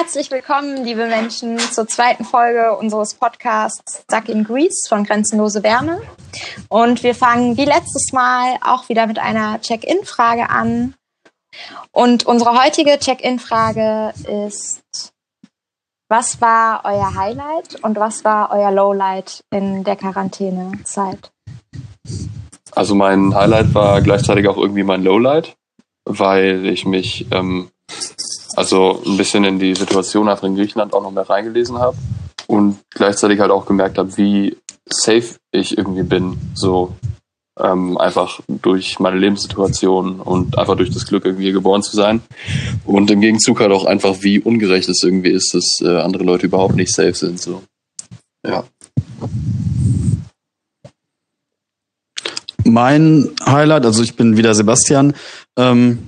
Herzlich willkommen, liebe Menschen, zur zweiten Folge unseres Podcasts Stuck in Greece von Grenzenlose Wärme. Und wir fangen wie letztes Mal auch wieder mit einer Check-in-Frage an. Und unsere heutige Check-in-Frage ist, was war euer Highlight und was war euer Lowlight in der Quarantänezeit? Also mein Highlight war gleichzeitig auch irgendwie mein Lowlight, weil ich mich ähm, also ein bisschen in die Situation einfach in Griechenland auch noch mehr reingelesen habe und gleichzeitig halt auch gemerkt habe, wie safe ich irgendwie bin, so ähm, einfach durch meine Lebenssituation und einfach durch das Glück irgendwie geboren zu sein und im Gegenzug halt auch einfach, wie ungerecht es irgendwie ist, dass äh, andere Leute überhaupt nicht safe sind, so. Ja. Mein Highlight, also ich bin wieder Sebastian. Ähm,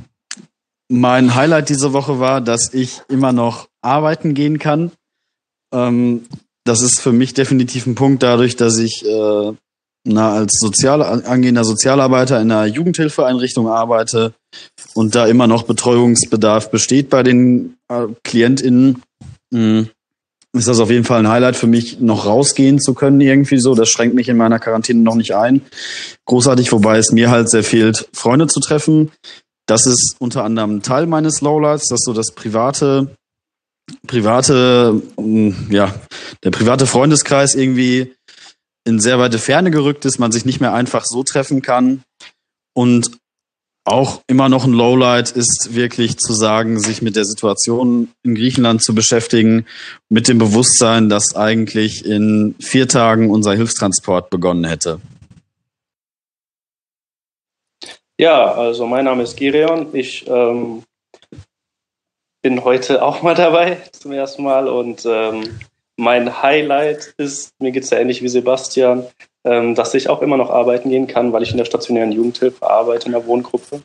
mein Highlight diese Woche war, dass ich immer noch arbeiten gehen kann. Ähm, das ist für mich definitiv ein Punkt, dadurch, dass ich äh, na, als sozial, angehender Sozialarbeiter in einer Jugendhilfeeinrichtung arbeite und da immer noch Betreuungsbedarf besteht bei den äh, KlientInnen. Mh, ist das auf jeden Fall ein Highlight für mich, noch rausgehen zu können irgendwie so. Das schränkt mich in meiner Quarantäne noch nicht ein. Großartig, wobei es mir halt sehr fehlt, Freunde zu treffen. Das ist unter anderem Teil meines Lowlights, dass so das private, private, mm, ja, der private Freundeskreis irgendwie in sehr weite Ferne gerückt ist, man sich nicht mehr einfach so treffen kann. Und auch immer noch ein Lowlight ist wirklich zu sagen, sich mit der Situation in Griechenland zu beschäftigen, mit dem Bewusstsein, dass eigentlich in vier Tagen unser Hilfstransport begonnen hätte. Ja, also mein Name ist Gireon. Ich ähm, bin heute auch mal dabei zum ersten Mal und ähm, mein Highlight ist, mir geht es ja ähnlich wie Sebastian, ähm, dass ich auch immer noch arbeiten gehen kann, weil ich in der stationären Jugendhilfe arbeite in der Wohngruppe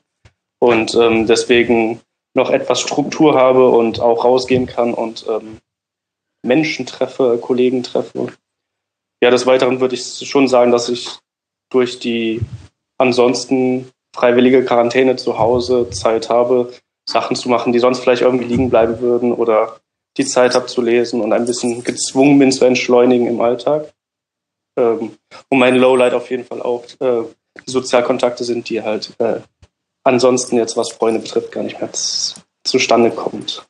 und ähm, deswegen noch etwas Struktur habe und auch rausgehen kann und ähm, Menschen treffe, Kollegen treffe. Ja, des Weiteren würde ich schon sagen, dass ich durch die ansonsten freiwillige Quarantäne zu Hause Zeit habe, Sachen zu machen, die sonst vielleicht irgendwie liegen bleiben würden oder die Zeit habe zu lesen und ein bisschen gezwungen bin zu entschleunigen im Alltag. Ähm, und mein Lowlight auf jeden Fall auch äh, die Sozialkontakte sind, die halt äh, ansonsten jetzt, was Freunde betrifft, gar nicht mehr zustande kommt.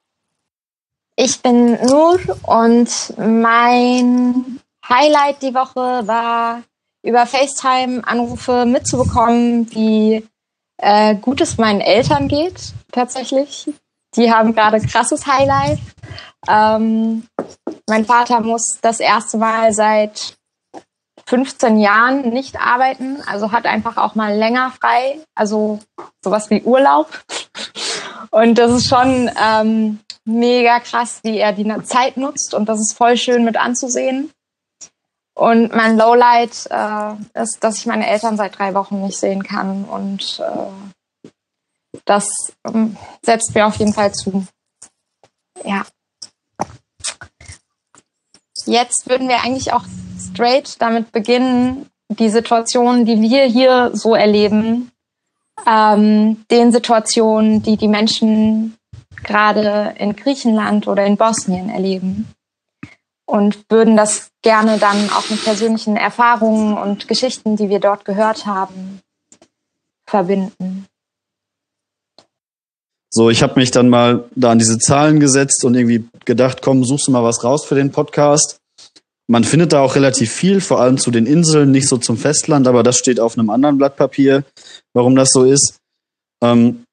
Ich bin Nur und mein Highlight die Woche war über FaceTime-Anrufe mitzubekommen, wie äh, gut es meinen Eltern geht, tatsächlich. Die haben gerade krasses Highlight. Ähm, mein Vater muss das erste Mal seit 15 Jahren nicht arbeiten, also hat einfach auch mal länger frei, also sowas wie Urlaub. Und das ist schon ähm, mega krass, wie er die Zeit nutzt und das ist voll schön mit anzusehen. Und mein Lowlight äh, ist, dass ich meine Eltern seit drei Wochen nicht sehen kann. Und äh, das ähm, setzt mir auf jeden Fall zu. Ja. Jetzt würden wir eigentlich auch straight damit beginnen, die Situationen, die wir hier so erleben, ähm, den Situationen, die die Menschen gerade in Griechenland oder in Bosnien erleben und würden das gerne dann auch mit persönlichen Erfahrungen und Geschichten, die wir dort gehört haben, verbinden. So, ich habe mich dann mal da an diese Zahlen gesetzt und irgendwie gedacht, komm, suchst du mal was raus für den Podcast. Man findet da auch relativ viel, vor allem zu den Inseln, nicht so zum Festland, aber das steht auf einem anderen Blatt Papier, warum das so ist. Ähm,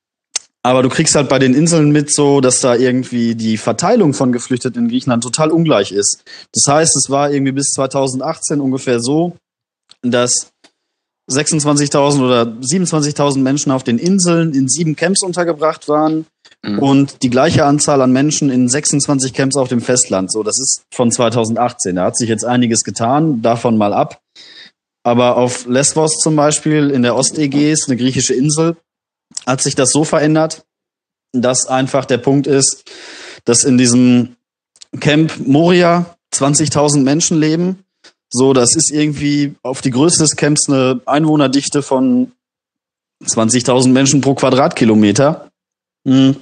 aber du kriegst halt bei den Inseln mit so, dass da irgendwie die Verteilung von Geflüchteten in Griechenland total ungleich ist. Das heißt, es war irgendwie bis 2018 ungefähr so, dass 26.000 oder 27.000 Menschen auf den Inseln in sieben Camps untergebracht waren mhm. und die gleiche Anzahl an Menschen in 26 Camps auf dem Festland. So, das ist von 2018. Da hat sich jetzt einiges getan, davon mal ab. Aber auf Lesbos zum Beispiel in der Ostägäis, eine griechische Insel, hat sich das so verändert, dass einfach der Punkt ist, dass in diesem Camp Moria 20.000 Menschen leben. So, das ist irgendwie auf die Größe des Camps eine Einwohnerdichte von 20.000 Menschen pro Quadratkilometer. Hm.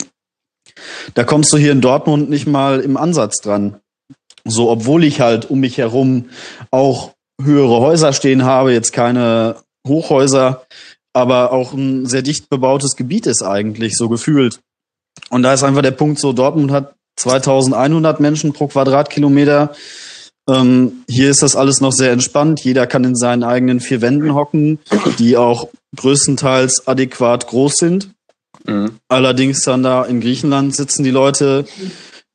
Da kommst du hier in Dortmund nicht mal im Ansatz dran. So, obwohl ich halt um mich herum auch höhere Häuser stehen habe, jetzt keine Hochhäuser, aber auch ein sehr dicht bebautes Gebiet ist eigentlich, so gefühlt. Und da ist einfach der Punkt so, Dortmund hat 2100 Menschen pro Quadratkilometer. Ähm, hier ist das alles noch sehr entspannt. Jeder kann in seinen eigenen vier Wänden hocken, die auch größtenteils adäquat groß sind. Mhm. Allerdings dann da in Griechenland sitzen die Leute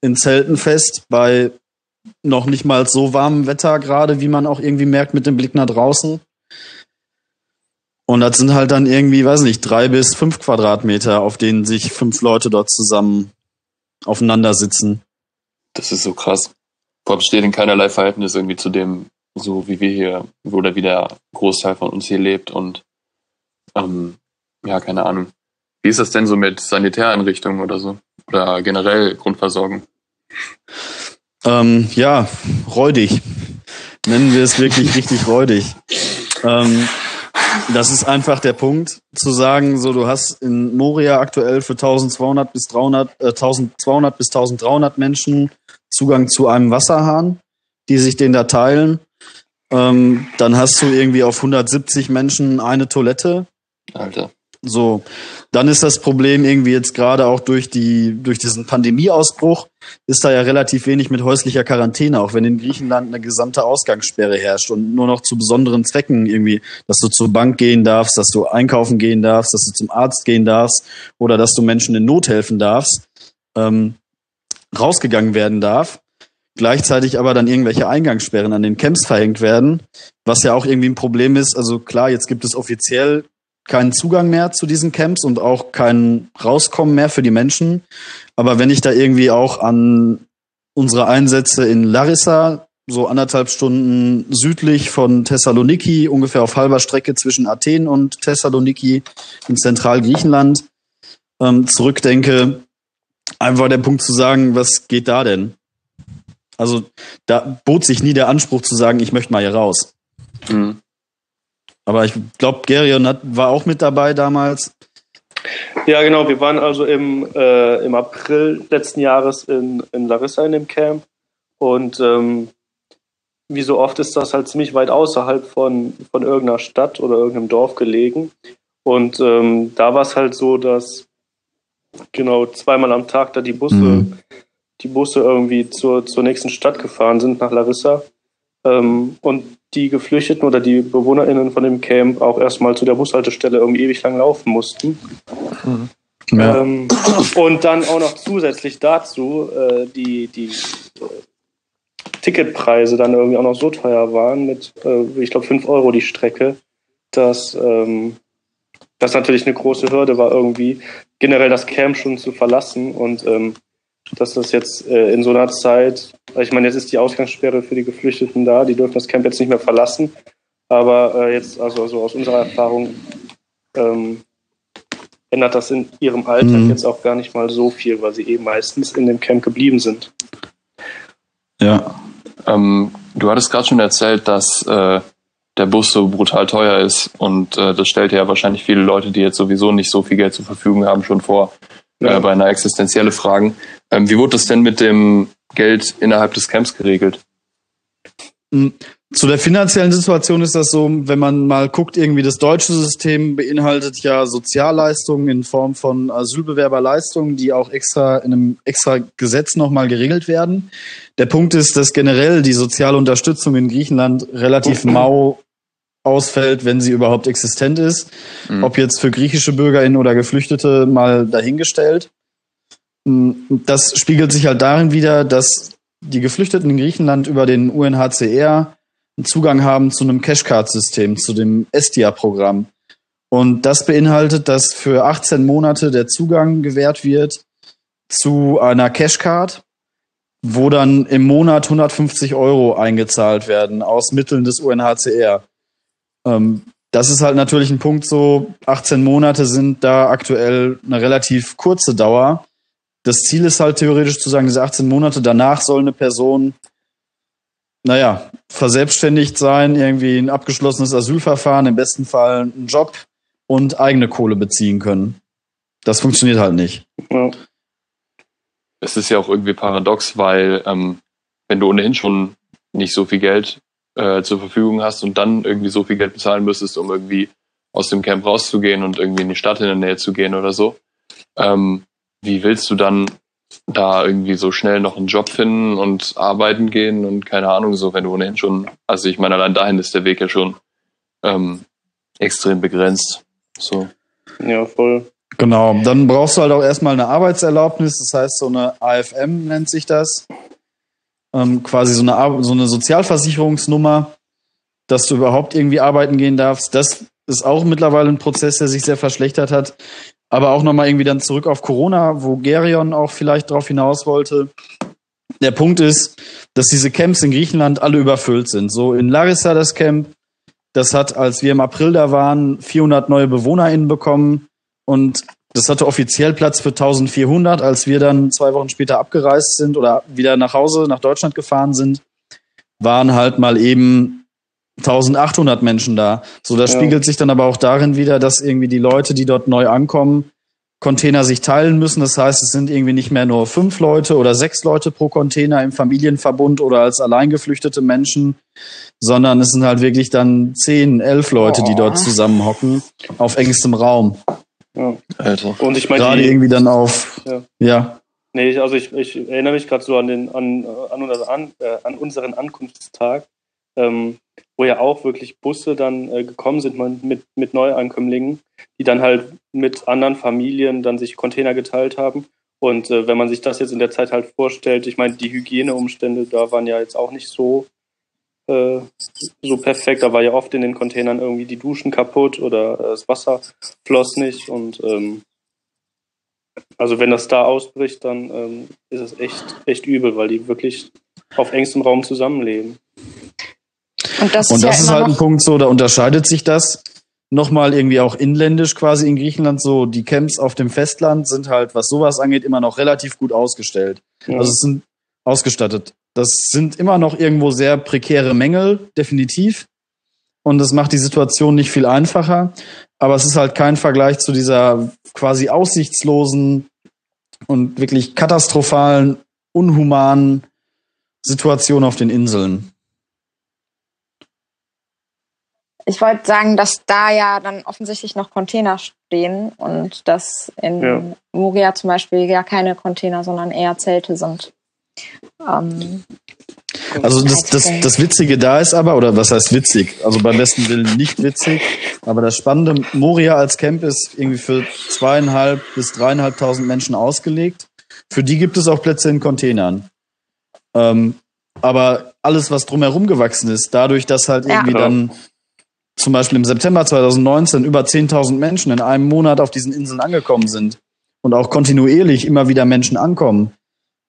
in Zelten fest bei noch nicht mal so warmem Wetter gerade, wie man auch irgendwie merkt mit dem Blick nach draußen. Und das sind halt dann irgendwie, weiß nicht, drei bis fünf Quadratmeter, auf denen sich fünf Leute dort zusammen aufeinander sitzen. Das ist so krass. Allem steht in keinerlei Verhältnis irgendwie zu dem, so wie wir hier, oder wie der Großteil von uns hier lebt und ähm, ja, keine Ahnung. Wie ist das denn so mit Sanitäreinrichtungen oder so? Oder generell Grundversorgung? Ähm, ja, räudig. Nennen wir es wirklich richtig räudig. Ähm, das ist einfach der Punkt, zu sagen, so du hast in Moria aktuell für 1200 bis 300, äh, 1200 bis 1300 Menschen Zugang zu einem Wasserhahn, die sich den da teilen. Ähm, dann hast du irgendwie auf 170 Menschen eine Toilette. Alter. So, dann ist das Problem irgendwie jetzt gerade auch durch die durch diesen Pandemieausbruch ist da ja relativ wenig mit häuslicher Quarantäne, auch wenn in Griechenland eine gesamte Ausgangssperre herrscht und nur noch zu besonderen Zwecken irgendwie, dass du zur Bank gehen darfst, dass du einkaufen gehen darfst, dass du zum Arzt gehen darfst oder dass du Menschen in Not helfen darfst, ähm, rausgegangen werden darf. Gleichzeitig aber dann irgendwelche Eingangssperren an den Camps verhängt werden, was ja auch irgendwie ein Problem ist. Also klar, jetzt gibt es offiziell keinen Zugang mehr zu diesen Camps und auch kein Rauskommen mehr für die Menschen. Aber wenn ich da irgendwie auch an unsere Einsätze in Larissa, so anderthalb Stunden südlich von Thessaloniki, ungefähr auf halber Strecke zwischen Athen und Thessaloniki in Zentralgriechenland, ähm, zurückdenke, einfach der Punkt zu sagen, was geht da denn? Also da bot sich nie der Anspruch zu sagen, ich möchte mal hier raus. Mhm. Aber ich glaube, Gerion hat, war auch mit dabei damals. Ja, genau. Wir waren also im, äh, im April letzten Jahres in, in Larissa in dem Camp. Und ähm, wie so oft ist das halt ziemlich weit außerhalb von, von irgendeiner Stadt oder irgendeinem Dorf gelegen. Und ähm, da war es halt so, dass genau zweimal am Tag da die Busse, mhm. die Busse irgendwie zur, zur nächsten Stadt gefahren sind, nach Larissa. Ähm, und die Geflüchteten oder die BewohnerInnen von dem Camp auch erstmal zu der Bushaltestelle irgendwie ewig lang laufen mussten. Mhm. Ja. Ähm, und dann auch noch zusätzlich dazu äh, die, die äh, Ticketpreise dann irgendwie auch noch so teuer waren, mit, äh, ich glaube, 5 Euro die Strecke, dass ähm, das natürlich eine große Hürde war, irgendwie generell das Camp schon zu verlassen. Und ähm, dass das jetzt äh, in so einer Zeit, ich meine, jetzt ist die Ausgangssperre für die Geflüchteten da, die dürfen das Camp jetzt nicht mehr verlassen, aber äh, jetzt, also, also aus unserer Erfahrung, ähm, ändert das in ihrem Alltag mhm. jetzt auch gar nicht mal so viel, weil sie eben meistens in dem Camp geblieben sind. Ja. Ähm, du hattest gerade schon erzählt, dass äh, der Bus so brutal teuer ist und äh, das stellt ja wahrscheinlich viele Leute, die jetzt sowieso nicht so viel Geld zur Verfügung haben, schon vor, ja. äh, bei einer existenzielle Fragen. Ähm, wie wurde das denn mit dem Geld innerhalb des Camps geregelt? Hm, zu der finanziellen Situation ist das so, wenn man mal guckt, irgendwie das deutsche System beinhaltet ja Sozialleistungen in Form von Asylbewerberleistungen, die auch extra in einem extra Gesetz nochmal geregelt werden. Der Punkt ist, dass generell die soziale Unterstützung in Griechenland relativ mau ausfällt, wenn sie überhaupt existent ist. Mhm. Ob jetzt für griechische BürgerInnen oder Geflüchtete mal dahingestellt. Mm, das spiegelt sich halt darin wieder, dass die Geflüchteten in Griechenland über den UNHCR einen Zugang haben zu einem Cashcard-System, zu dem Estia-Programm. Und das beinhaltet, dass für 18 Monate der Zugang gewährt wird zu einer Cashcard, wo dann im Monat 150 Euro eingezahlt werden aus Mitteln des UNHCR. Ähm, das ist halt natürlich ein Punkt so, 18 Monate sind da aktuell eine relativ kurze Dauer das Ziel ist halt theoretisch zu sagen, diese 18 Monate danach soll eine Person, naja, verselbstständigt sein, irgendwie ein abgeschlossenes Asylverfahren, im besten Fall einen Job und eigene Kohle beziehen können. Das funktioniert halt nicht. Ja. es ist ja auch irgendwie paradox, weil ähm, wenn du ohnehin schon nicht so viel Geld äh, zur Verfügung hast und dann irgendwie so viel Geld bezahlen müsstest, um irgendwie aus dem Camp rauszugehen und irgendwie in die Stadt in der Nähe zu gehen oder so, ähm, wie willst du dann da irgendwie so schnell noch einen Job finden und arbeiten gehen und keine Ahnung, so wenn du ohnehin schon, also ich meine, allein dahin ist der Weg ja schon ähm, extrem begrenzt. So. Ja, voll. Genau, dann brauchst du halt auch erstmal eine Arbeitserlaubnis, das heißt so eine AFM nennt sich das. Ähm, quasi so eine, so eine Sozialversicherungsnummer, dass du überhaupt irgendwie arbeiten gehen darfst. Das ist auch mittlerweile ein Prozess, der sich sehr verschlechtert hat. Aber auch nochmal irgendwie dann zurück auf Corona, wo Gerion auch vielleicht drauf hinaus wollte. Der Punkt ist, dass diese Camps in Griechenland alle überfüllt sind. So in Larissa das Camp, das hat, als wir im April da waren, 400 neue BewohnerInnen bekommen. Und das hatte offiziell Platz für 1400. Als wir dann zwei Wochen später abgereist sind oder wieder nach Hause, nach Deutschland gefahren sind, waren halt mal eben 1800 Menschen da. So, das ja. spiegelt sich dann aber auch darin wieder, dass irgendwie die Leute, die dort neu ankommen, Container sich teilen müssen. Das heißt, es sind irgendwie nicht mehr nur fünf Leute oder sechs Leute pro Container im Familienverbund oder als alleingeflüchtete Menschen, sondern es sind halt wirklich dann zehn, elf Leute, die dort zusammenhocken auf engstem Raum. Ja. Alter. Und ich meine, gerade irgendwie dann auf, ja. ja. Nee, also ich, ich erinnere mich gerade so an den an, an, an, äh, an unseren Ankunftstag, ähm, wo ja auch wirklich Busse dann äh, gekommen sind mit, mit Neuankömmlingen, die dann halt mit anderen Familien dann sich Container geteilt haben. Und äh, wenn man sich das jetzt in der Zeit halt vorstellt, ich meine, die Hygieneumstände da waren ja jetzt auch nicht so äh, so perfekt. Da war ja oft in den Containern irgendwie die Duschen kaputt oder äh, das Wasser floss nicht. Und ähm, also wenn das da ausbricht, dann ähm, ist es echt, echt übel, weil die wirklich auf engstem Raum zusammenleben. Und das, und ist, das ja ist halt ein Punkt so, da unterscheidet sich das nochmal irgendwie auch inländisch quasi in Griechenland so. Die Camps auf dem Festland sind halt, was sowas angeht, immer noch relativ gut ausgestellt. Ja. Also es sind ausgestattet. Das sind immer noch irgendwo sehr prekäre Mängel, definitiv. Und das macht die Situation nicht viel einfacher. Aber es ist halt kein Vergleich zu dieser quasi aussichtslosen und wirklich katastrophalen, unhumanen Situation auf den Inseln. Ich wollte sagen, dass da ja dann offensichtlich noch Container stehen und dass in ja. Moria zum Beispiel ja keine Container, sondern eher Zelte sind. Ähm, also das, das, das Witzige da ist aber, oder was heißt witzig? Also beim besten Willen nicht witzig, aber das Spannende, Moria als Camp ist irgendwie für zweieinhalb bis dreieinhalbtausend Menschen ausgelegt. Für die gibt es auch Plätze in Containern. Ähm, aber alles, was drumherum gewachsen ist, dadurch, dass halt irgendwie ja. dann zum Beispiel im September 2019 über 10.000 Menschen in einem Monat auf diesen Inseln angekommen sind und auch kontinuierlich immer wieder Menschen ankommen,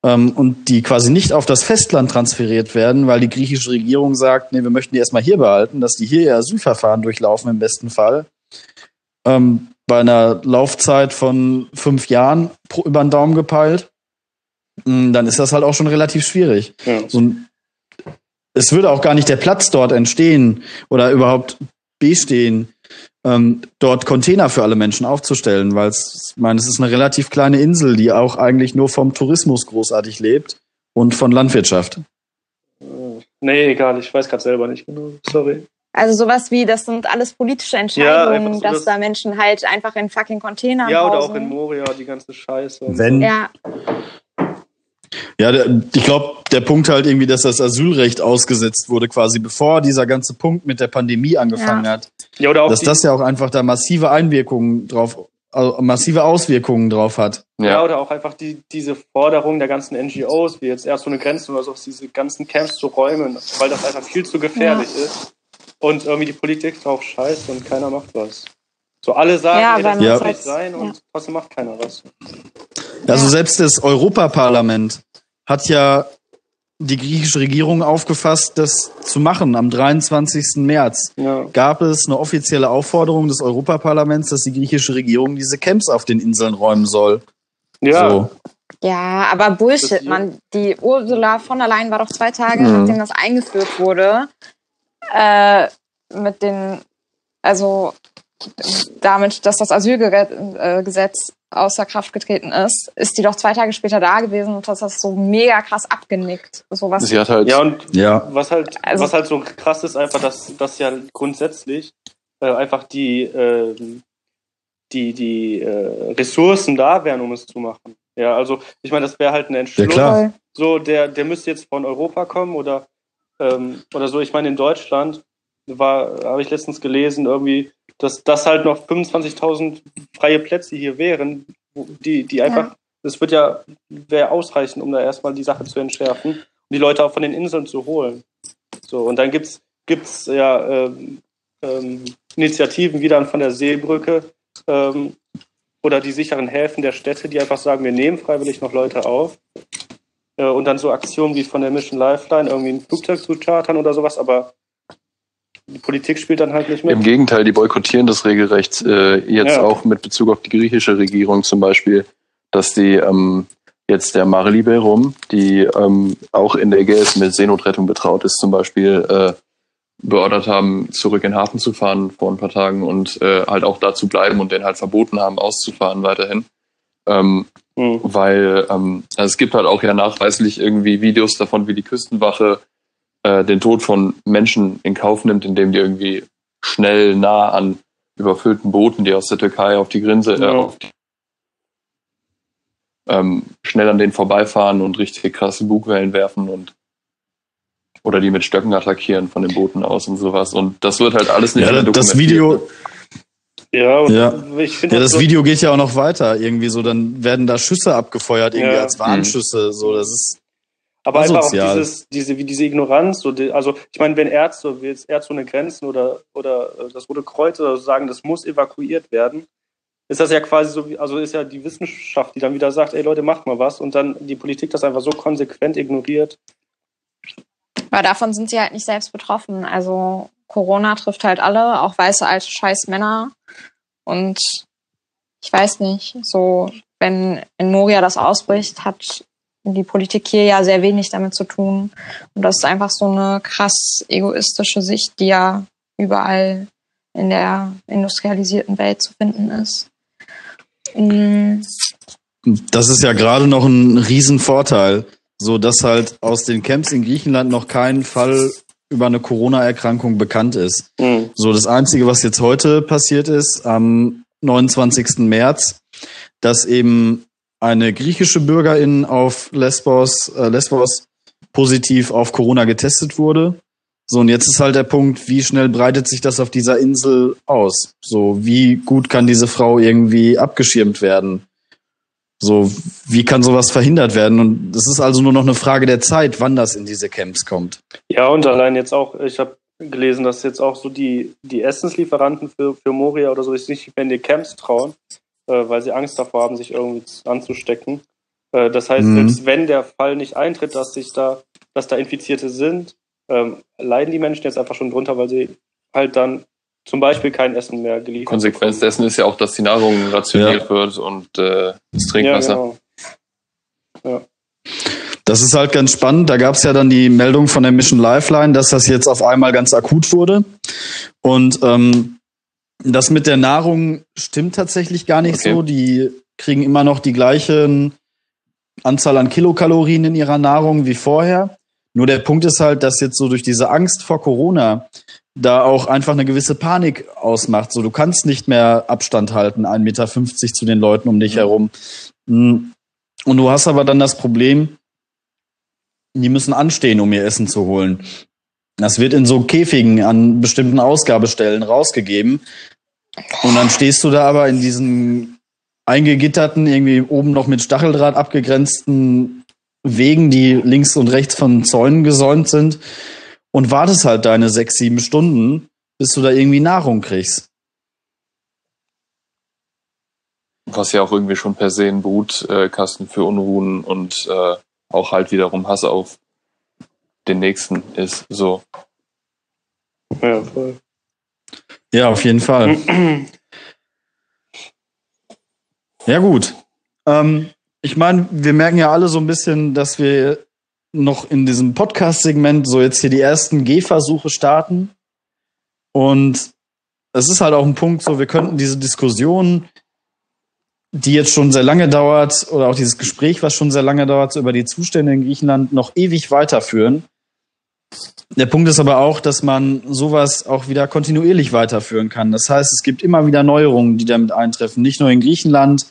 ähm, und die quasi nicht auf das Festland transferiert werden, weil die griechische Regierung sagt, nee, wir möchten die erstmal hier behalten, dass die hier ihr Asylverfahren durchlaufen im besten Fall. Ähm, bei einer Laufzeit von fünf Jahren pro, über den Daumen gepeilt, mm, dann ist das halt auch schon relativ schwierig. Ja. So es würde auch gar nicht der Platz dort entstehen oder überhaupt bestehen, ähm, dort Container für alle Menschen aufzustellen, weil es, ich meine, es ist eine relativ kleine Insel, die auch eigentlich nur vom Tourismus großartig lebt und von Landwirtschaft. Nee, egal, ich weiß gerade selber nicht genau. Sorry. Also sowas wie, das sind alles politische Entscheidungen, ja, so dass das da Menschen halt einfach in fucking Containern Ja, oder auch in Moria, die ganze Scheiße. Wenn, so. ja. Ja, der, ich glaube, der Punkt halt irgendwie, dass das Asylrecht ausgesetzt wurde, quasi bevor dieser ganze Punkt mit der Pandemie angefangen ja. hat. Ja, oder auch dass das ja auch einfach da massive Einwirkungen drauf, also massive Auswirkungen drauf hat. Ja, ja oder auch einfach die, diese Forderung der ganzen NGOs, wie jetzt erst so eine Grenze oder so, diese ganzen Camps zu räumen, weil das einfach viel zu gefährlich ja. ist. Und irgendwie die Politik drauf scheißt und keiner macht was. So alle sagen, ja, ey, das muss nicht sein und trotzdem macht keiner was. Also selbst das Europaparlament hat ja die griechische Regierung aufgefasst, das zu machen. Am 23. März ja. gab es eine offizielle Aufforderung des Europaparlaments, dass die griechische Regierung diese Camps auf den Inseln räumen soll. Ja. So. Ja, aber Bullshit, man. Die Ursula von der Leyen war doch zwei Tage, mhm. nachdem das eingeführt wurde, äh, mit den, also damit, dass das Asylgesetz außer Kraft getreten ist, ist die doch zwei Tage später da gewesen und das ist so mega krass abgenickt. So was Sie hat halt, Ja, und Ja. was halt, Also- was halt so krass ist, einfach, dass, dass ja grundsätzlich äh, einfach die, ähm, die, die äh, Ressourcen da wären, um es zu machen. Ja, also ich meine, das wäre halt ein Entschluss, klar. voll. so der, der müsste jetzt von Europa kommen oder, ähm, oder so. Ich meine, in Deutschland war, habe ich letztens gelesen, irgendwie, dass das halt noch 25.000 freie Plätze hier wären, die, die einfach, das wird ja, wäre ausreichend, um da erstmal die Sache zu entschärfen und die Leute auch von den Inseln zu holen. So, und dann gibt's gibt's ja ähm, ähm, Initiativen wie dann von der Seebrücke ähm, oder die sicheren Häfen der Städte, die einfach sagen, wir nehmen freiwillig noch Leute auf. Äh, und dann so Aktionen wie von der Mission Lifeline, irgendwie ein Flugzeug zu chartern oder sowas, aber die Politik spielt dann halt nicht Im mit. Gegenteil, die boykottieren das regelrecht äh, jetzt Ja. auch mit Bezug auf die griechische Regierung zum Beispiel, dass die ähm, jetzt der Mare Liberum, die ähm, auch in der Ägäis mit Seenotrettung betraut ist, zum Beispiel äh, beordert haben, zurück in den Hafen zu fahren vor ein paar Tagen und äh, halt auch da zu bleiben und denen halt verboten haben, auszufahren weiterhin. Ähm, Hm. weil ähm, also es gibt halt auch ja nachweislich irgendwie Videos davon, wie die Küstenwache äh, den Tod von Menschen in Kauf nimmt, indem die irgendwie schnell nah an überfüllten Booten, die aus der Türkei auf die Grinse, äh, Ja. auf die, ähm, schnell an denen vorbeifahren und richtig krasse Bugwellen werfen und oder die mit Stöcken attackieren von den Booten aus und sowas. Und das wird halt alles nicht Ja, mehr das dokumentiert. Video, Ja, und Ja. ich finde ja, das das so, Video geht ja auch noch weiter. Irgendwie so, dann werden da Schüsse abgefeuert, irgendwie Ja. als Warnschüsse. So, das ist, Aber einfach auch Asozial. dieses, diese, wie diese Ignoranz, so die, also ich meine, wenn Ärzte, wie jetzt Ärzte ohne Grenzen oder, oder äh, das Rote Kreuz oder so sagen, das muss evakuiert werden, ist das ja quasi so, wie, also ist ja die Wissenschaft, die dann wieder sagt, ey Leute, macht mal was und dann die Politik das einfach so konsequent ignoriert. Aber davon sind sie halt nicht selbst betroffen. Also Corona trifft halt alle, auch weiße alte scheiß Männer. Und ich weiß nicht, so wenn in Moria das ausbricht, hat die Politik hier ja sehr wenig damit zu tun. Und das ist einfach so eine krass egoistische Sicht, die ja überall in der industrialisierten Welt zu finden ist. Mm, das ist ja gerade noch ein Riesenvorteil. So, dass halt aus den Camps in Griechenland noch kein Fall über eine Corona-Erkrankung bekannt ist. Hm. So, das Einzige, was jetzt heute passiert ist, am 29. März, dass eben eine griechische Bürgerin auf Lesbos, äh, Lesbos positiv auf Corona getestet wurde. So, und jetzt ist halt der Punkt, wie schnell breitet sich das auf dieser Insel aus? So, wie gut kann diese Frau irgendwie abgeschirmt werden? So, wie kann sowas verhindert werden? Und es ist also nur noch eine Frage der Zeit, wann das in diese Camps kommt. Ja, und allein jetzt auch, ich habe gelesen, dass jetzt auch so die, die Essenslieferanten für, für Moria oder so sich nicht mehr in die Camps trauen, äh, weil sie Angst davor haben, sich irgendwie anzustecken. Äh, das heißt, Mhm. selbst wenn der Fall nicht eintritt, dass sich da, dass da Infizierte sind, ähm, leiden die Menschen jetzt einfach schon drunter, weil sie halt dann zum Beispiel kein Essen mehr geliefert Konsequenz bekommen. dessen ist ja auch, dass die Nahrung rationiert wird und äh, das Trinkwasser. Ja, genau. Das ist halt ganz spannend. Da gab es ja dann die Meldung von der Mission Lifeline, dass das jetzt auf einmal ganz akut wurde. Und ähm, das mit der Nahrung stimmt tatsächlich gar nicht Okay. so. Die kriegen immer noch die gleichen Anzahl an Kilokalorien in ihrer Nahrung wie vorher. Nur der Punkt ist halt, dass jetzt so durch diese Angst vor Corona da auch einfach eine gewisse Panik ausmacht. So, du kannst nicht mehr Abstand halten, 1,50 Meter zu den Leuten um dich Mhm. herum. Mm. Und du hast aber dann das Problem, die müssen anstehen, um ihr Essen zu holen. Das wird in so Käfigen an bestimmten Ausgabestellen rausgegeben. Und dann stehst du da aber in diesen eingegitterten, irgendwie oben noch mit Stacheldraht abgegrenzten Wegen, die links und rechts von Zäunen gesäumt sind und wartest halt deine sechs, sieben Stunden, bis du da irgendwie Nahrung kriegst. Was ja auch irgendwie schon per se ein Brutkasten für Unruhen und äh, auch halt wiederum Hass auf den Nächsten ist. So. Ja, voll. Ja, auf jeden Fall. Ja, gut. Ähm, ich meine, wir merken ja alle so ein bisschen, dass wir noch in diesem Podcast-Segment so jetzt hier die ersten Gehversuche starten. Und es ist halt auch ein Punkt, so wir könnten diese Diskussion, die jetzt schon sehr lange dauert, oder auch dieses Gespräch, was schon sehr lange dauert, so über die Zustände in Griechenland, noch ewig weiterführen. Der Punkt ist aber auch, dass man sowas auch wieder kontinuierlich weiterführen kann. Das heißt, es gibt immer wieder Neuerungen, die damit eintreffen. Nicht nur in Griechenland,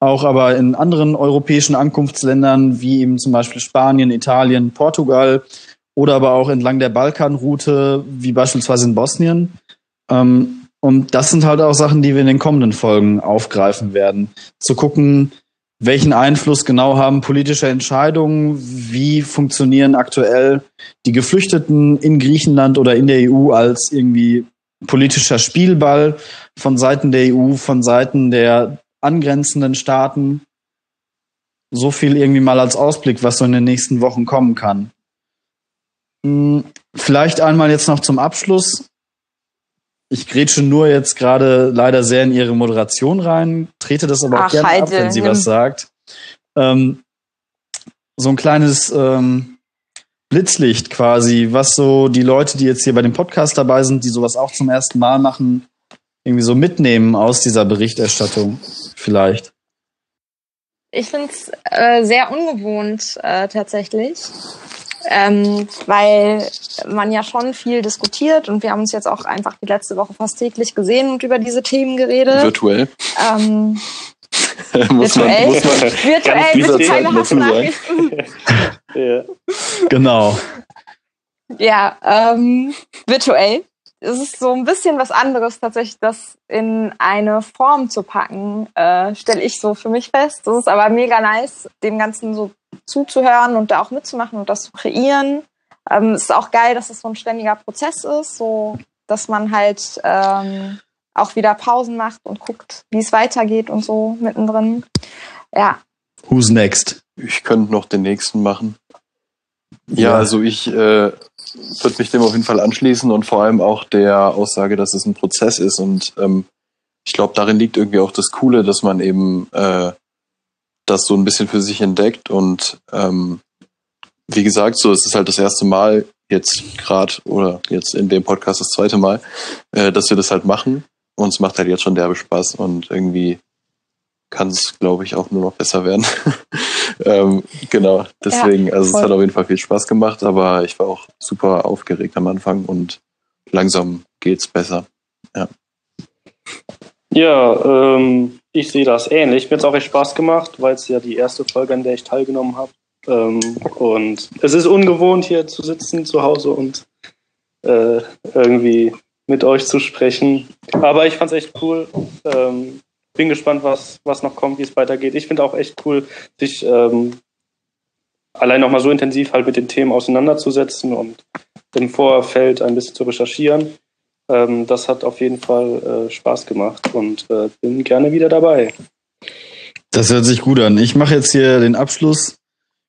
auch aber in anderen europäischen Ankunftsländern, wie eben zum Beispiel Spanien, Italien, Portugal oder aber auch entlang der Balkanroute, wie beispielsweise in Bosnien. Ähm, und das sind halt auch Sachen, die wir in den kommenden Folgen aufgreifen werden. Zu gucken, welchen Einfluss genau haben politische Entscheidungen, wie funktionieren aktuell die Geflüchteten in Griechenland oder in der EU als irgendwie politischer Spielball von Seiten der EU, von Seiten der angrenzenden Staaten. So viel irgendwie mal als Ausblick, was so in den nächsten Wochen kommen kann. Hm, vielleicht einmal jetzt noch zum Abschluss. Ich grätsche nur jetzt gerade leider sehr in Ihre Moderation rein, trete das aber auch Ach, gerne Heide, ab, wenn sie was sagt. Ähm, so ein kleines ähm, Blitzlicht quasi, was so die Leute, die jetzt hier bei dem Podcast dabei sind, die sowas auch zum ersten Mal machen, irgendwie so mitnehmen aus dieser Berichterstattung vielleicht. Ich finde es äh, sehr ungewohnt äh, tatsächlich ähm, weil man ja schon viel diskutiert und wir haben uns jetzt auch einfach die letzte Woche fast täglich gesehen und über diese Themen geredet. Virtuell. Ähm, muss virtuell, man, muss man virtuell mit Teilnachrichten. ja. Genau. Ja, ähm, virtuell es ist so ein bisschen was anderes, tatsächlich das in eine Form zu packen, äh, stelle ich so für mich fest. Das ist aber mega nice, dem Ganzen so zuzuhören und da auch mitzumachen und das zu kreieren. Ähm, es ist auch geil, dass es so ein ständiger Prozess ist, so dass man halt ähm, auch wieder Pausen macht und guckt, wie es weitergeht und so mittendrin. Ja. Who's next? Ich könnte noch den nächsten machen. Ja, ja. also ich äh, würde mich dem auf jeden Fall anschließen und vor allem auch der Aussage, dass es ein Prozess ist. Und ähm, ich glaube, darin liegt irgendwie auch das Coole, dass man eben äh, das so ein bisschen für sich entdeckt. Und ähm, wie gesagt, so es ist halt das erste Mal jetzt gerade oder jetzt in dem Podcast das zweite Mal, äh, dass wir das halt machen. Und es macht halt jetzt schon derbe Spaß und irgendwie kann es, glaube ich, auch nur noch besser werden. ähm, genau, deswegen, ja, also es hat auf jeden Fall viel Spaß gemacht, aber ich war auch super aufgeregt am Anfang und langsam geht's besser. Ja. Ja, ähm, ich sehe das ähnlich. Mir hat es auch echt Spaß gemacht, weil es ja die erste Folge, an der ich teilgenommen habe. Ähm, und es ist ungewohnt, hier zu sitzen zu Hause und äh, irgendwie mit euch zu sprechen. Aber ich fand es echt cool. Ähm, bin gespannt, was, was noch kommt, wie es weitergeht. Ich finde auch echt cool, sich ähm, allein nochmal so intensiv halt mit den Themen auseinanderzusetzen und im Vorfeld ein bisschen zu recherchieren. Ähm, das hat auf jeden Fall äh, Spaß gemacht und äh, bin gerne wieder dabei. Das hört sich gut an. Ich mache jetzt hier den Abschluss,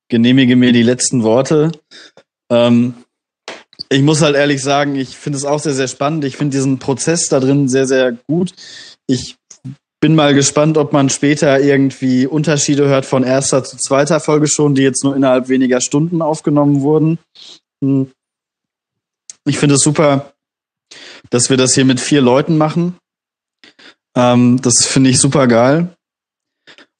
genehmige mir die letzten Worte. Ähm, ich muss halt ehrlich sagen, ich finde es auch sehr, sehr spannend. Ich finde diesen Prozess da drin sehr, sehr gut. Ich bin mal gespannt, ob man später irgendwie Unterschiede hört von erster zu zweiter Folge schon, die jetzt nur innerhalb weniger Stunden aufgenommen wurden. Hm. Ich finde es super, dass wir das hier mit vier Leuten machen. Ähm, das finde ich super geil.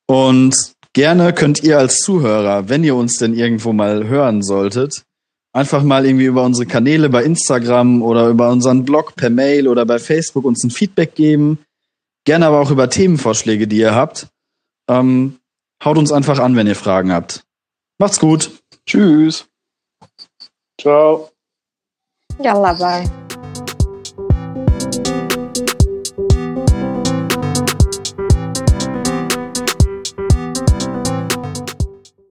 Und gerne könnt ihr als Zuhörer, wenn ihr uns denn irgendwo mal hören solltet, einfach mal irgendwie über unsere Kanäle bei Instagram oder über unseren Blog per Mail oder bei Facebook uns ein Feedback geben Gerne aber auch über Themenvorschläge, die ihr habt. Ähm, haut uns einfach an, wenn ihr Fragen habt. Macht's gut. Tschüss. Ciao. Yalla, bye.